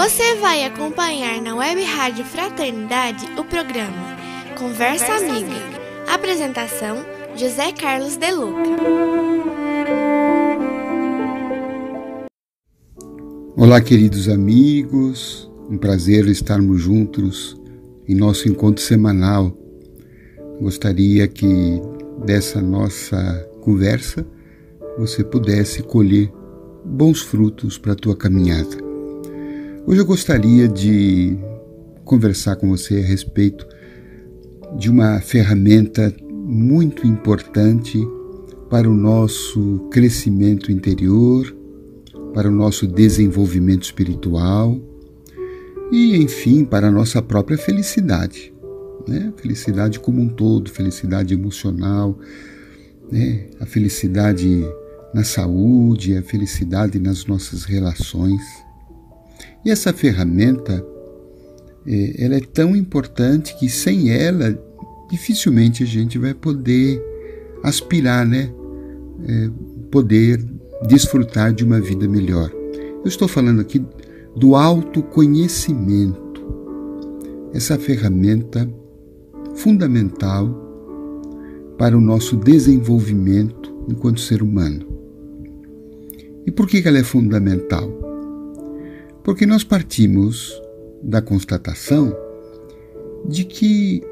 Você vai acompanhar na Web Rádio Fraternidade o programa Conversa, Conversa Amiga. Amiga. Apresentação: José Carlos De Luca. Olá, queridos amigos. Um prazer estarmos juntos em nosso encontro semanal. Gostaria que dessa nossa conversa você pudesse colher bons frutos para a tua caminhada. Hoje eu gostaria de conversar com você a respeito de uma ferramenta muito importante para o nosso crescimento interior, para o nosso desenvolvimento espiritual e, enfim, para a nossa própria felicidade. Né? Felicidade como um todo, felicidade emocional, né? a felicidade na saúde, a felicidade nas nossas relações. E essa ferramenta, é, ela é tão importante que sem ela dificilmente a gente vai poder aspirar, né? É, poder desfrutar de uma vida melhor. Eu estou falando aqui do autoconhecimento, essa ferramenta fundamental para o nosso desenvolvimento enquanto ser humano. E por que ela é fundamental? Porque nós partimos da constatação de que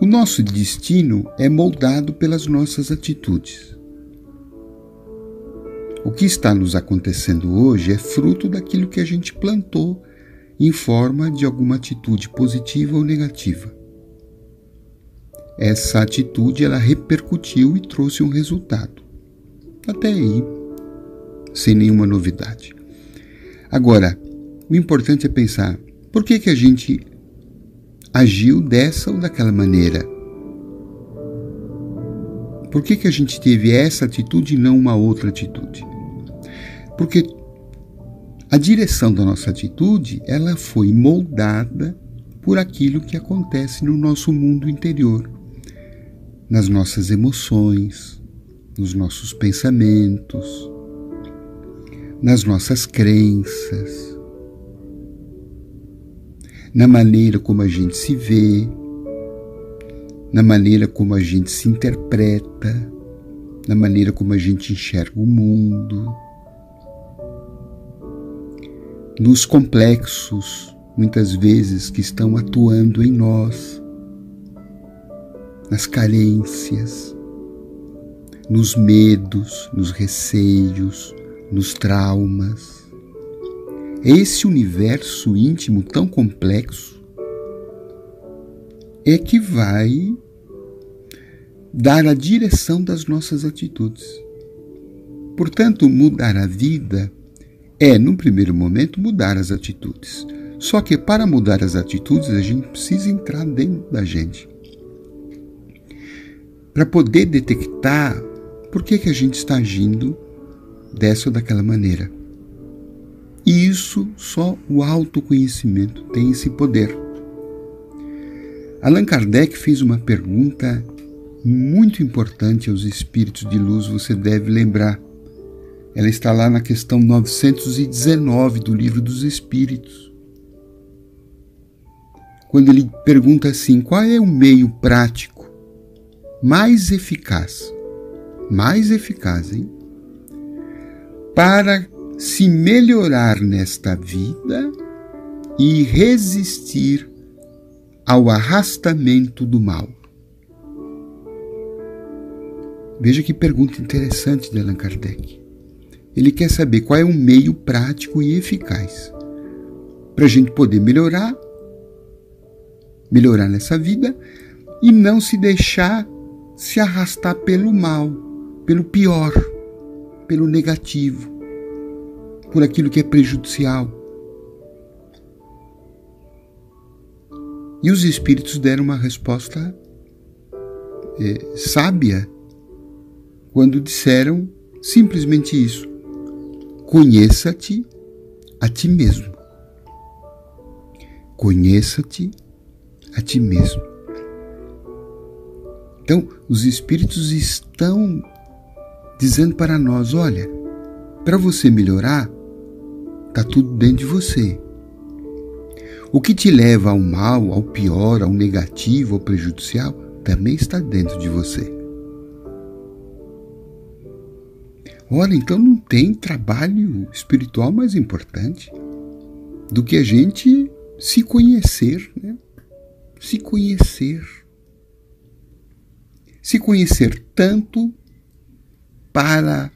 o nosso destino é moldado pelas nossas atitudes. O que está nos acontecendo hoje é fruto daquilo que a gente plantou em forma de alguma atitude positiva ou negativa. Essa atitude ela repercutiu e trouxe um resultado. Até aí, sem nenhuma novidade. Agora, o importante é pensar por que, que a gente agiu dessa ou daquela maneira. Por que, que a gente teve essa atitude e não uma outra atitude? Porque a direção da nossa atitude, ela foi moldada por aquilo que acontece no nosso mundo interior, nas nossas emoções, nos nossos pensamentos, nas nossas crenças, na maneira como a gente se vê, na maneira como a gente se interpreta, na maneira como a gente enxerga o mundo nos complexos, muitas vezes, que estão atuando em nós, nas carências, nos medos, nos receios, nos traumas. Esse universo íntimo tão complexo é que vai dar a direção das nossas atitudes. Portanto, mudar a vida é, num primeiro momento, mudar as atitudes. Só que para mudar as atitudes, a gente precisa entrar dentro da gente. Para poder detectar por que, que a gente está agindo dessa ou daquela maneira. E isso só o autoconhecimento tem esse poder. Allan Kardec fez uma pergunta muito importante aos espíritos de luz, você deve lembrar. Ela está lá na questão 919 do Livro dos Espíritos. Quando ele pergunta assim: qual é o meio prático mais eficaz? Mais eficaz, hein? Para se melhorar nesta vida e resistir ao arrastamento do mal. Veja que pergunta interessante de Allan Kardec. Ele quer saber qual é o meio prático e eficaz para a gente poder melhorar, melhorar nessa vida e não se deixar se arrastar pelo mal, pelo pior, pelo negativo, por aquilo que é prejudicial. E os espíritos deram uma resposta é, sábia quando disseram simplesmente isso. Conheça-te a ti mesmo. Conheça-te a ti mesmo. Então, os Espíritos estão dizendo para nós: olha, para você melhorar, está tudo dentro de você. O que te leva ao mal, ao pior, ao negativo, ao prejudicial, também está dentro de você. Ora, então não tem trabalho espiritual mais importante do que a gente se conhecer, né? Se conhecer. Se conhecer tanto para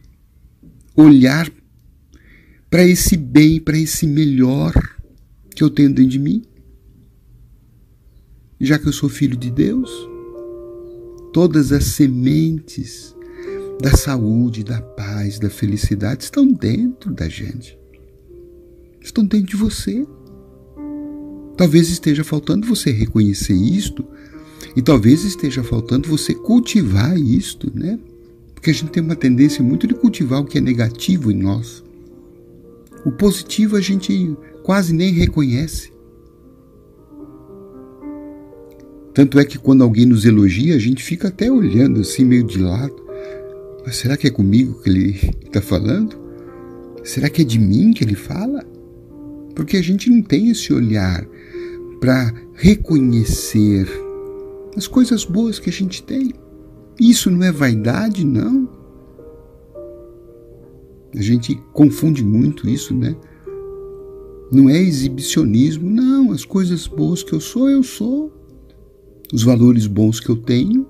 olhar para esse bem, para esse melhor que eu tenho dentro de mim, já que eu sou filho de Deus, todas as sementes da saúde, da paz, da felicidade estão dentro da gente. Estão dentro de você. Talvez esteja faltando você reconhecer isto e talvez esteja faltando você cultivar isto, né? Porque a gente tem uma tendência muito de cultivar o que é negativo em nós. O positivo a gente quase nem reconhece. Tanto é que quando alguém nos elogia, a gente fica até olhando assim, meio de lado. Mas será que é comigo que ele está falando? Será que é de mim que ele fala? Porque a gente não tem esse olhar para reconhecer as coisas boas que a gente tem. Isso não é vaidade, não. A gente confunde muito isso, né? Não é exibicionismo, não. As coisas boas que eu sou, eu sou. Os valores bons que eu tenho,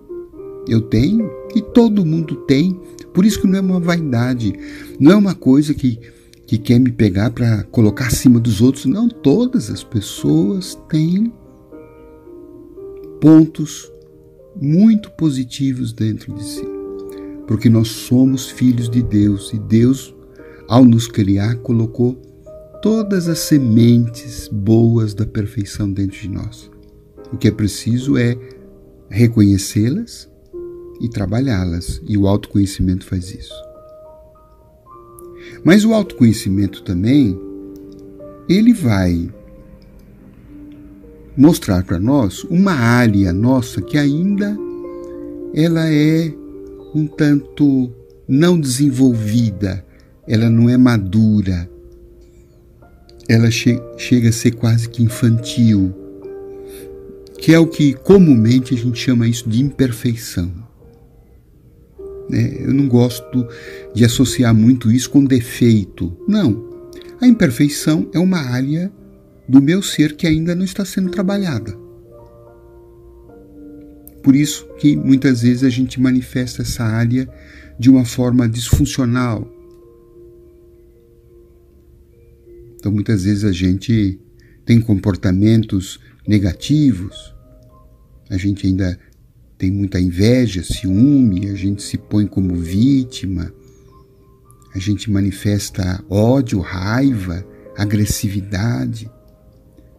eu tenho. E todo mundo tem. Por isso que não é uma vaidade. Não é uma coisa que, que quer me pegar para colocar acima dos outros. Não, todas as pessoas têm pontos muito positivos dentro de si. Porque nós somos filhos de Deus e Deus, ao nos criar, colocou todas as sementes boas da perfeição dentro de nós. O que é preciso é reconhecê-las e trabalhá-las, e o autoconhecimento faz isso. Mas o autoconhecimento também, ele vai mostrar para nós uma área nossa que ainda ela é um tanto não desenvolvida, ela não é madura, ela che chega a ser quase que infantil, que é o que comumente a gente chama isso de imperfeição. Né? Eu não gosto de associar muito isso com defeito. Não. A imperfeição é uma área do meu ser que ainda não está sendo trabalhada. Por isso que muitas vezes a gente manifesta essa área de uma forma disfuncional. Então muitas vezes a gente tem comportamentos negativos, a gente ainda tem muita inveja, ciúme, a gente se põe como vítima, a gente manifesta ódio, raiva, agressividade.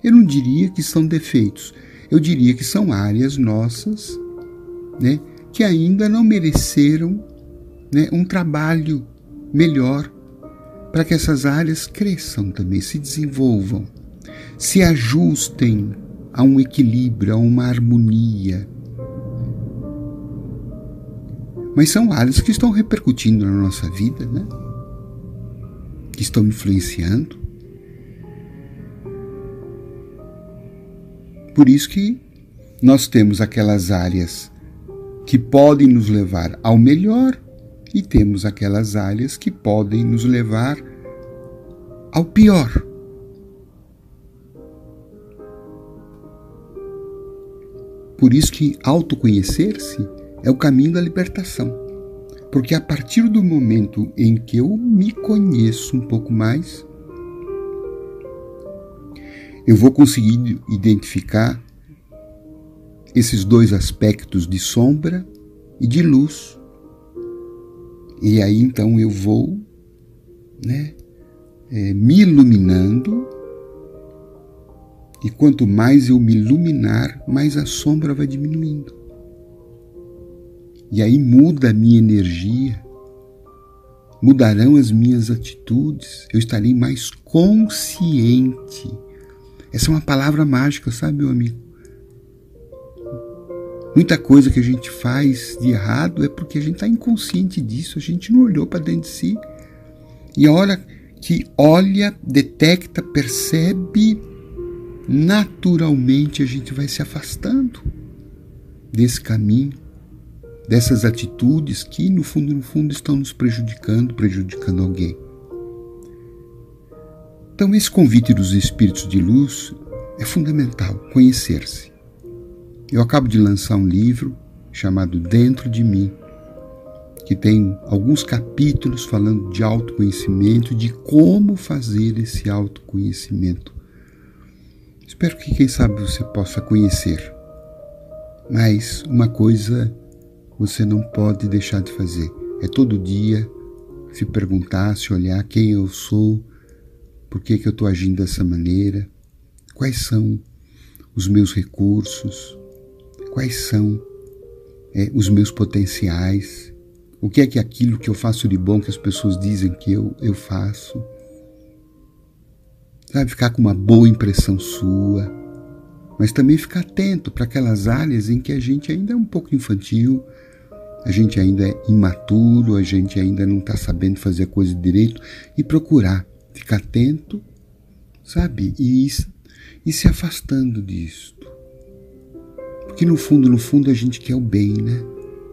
Eu não diria que são defeitos, eu diria que são áreas nossas né, que ainda não mereceram né, um trabalho melhor para que essas áreas cresçam também, se desenvolvam, se ajustem a um equilíbrio, a uma harmonia. Mas são áreas que estão repercutindo na nossa vida, né? que estão influenciando. Por isso que nós temos aquelas áreas que podem nos levar ao melhor e temos aquelas áreas que podem nos levar ao pior. Por isso que autoconhecer-se é o caminho da libertação. Porque a partir do momento em que eu me conheço um pouco mais, eu vou conseguir identificar esses dois aspectos de sombra e de luz. E aí então eu vou né, é, me iluminando, e quanto mais eu me iluminar, mais a sombra vai diminuindo. E aí muda a minha energia, mudarão as minhas atitudes, eu estarei mais consciente essa é uma palavra mágica, sabe, meu amigo? Muita coisa que a gente faz de errado é porque a gente está inconsciente disso, a gente não olhou para dentro de si. E a hora que olha, detecta, percebe, naturalmente a gente vai se afastando desse caminho, dessas atitudes que no fundo, no fundo estão nos prejudicando, prejudicando alguém. Então, esse convite dos espíritos de luz é fundamental, conhecer-se. Eu acabo de lançar um livro chamado Dentro de Mim, que tem alguns capítulos falando de autoconhecimento, de como fazer esse autoconhecimento. Espero que, quem sabe, você possa conhecer. Mas uma coisa você não pode deixar de fazer: é todo dia se perguntar, se olhar quem eu sou, por que, que eu estou agindo dessa maneira, quais são os meus recursos, quais são é, os meus potenciais, o que é que aquilo que eu faço de bom que as pessoas dizem que eu, eu faço. Sabe, ficar com uma boa impressão sua, mas também ficar atento para aquelas áreas em que a gente ainda é um pouco infantil, a gente ainda é imaturo, a gente ainda não está sabendo fazer a coisa direito e procurar ficar atento, sabe, e, e se afastando disso. Porque no fundo, no fundo, a gente quer o bem, né?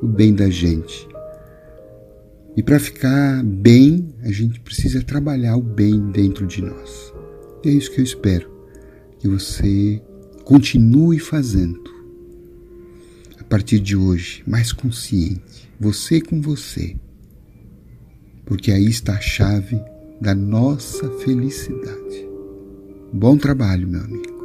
O bem da gente. E para ficar bem, a gente precisa trabalhar o bem dentro de nós. E é isso que eu espero que você continue fazendo. A partir de hoje, mais consciente, você com você. Porque aí está a chave da nossa felicidade. Bom trabalho, meu amigo.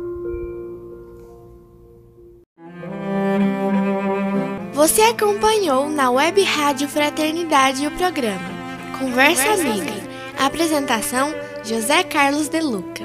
Você acompanhou na Web Rádio Fraternidade o programa Conversa Amiga. Apresentação José Carlos De Luca.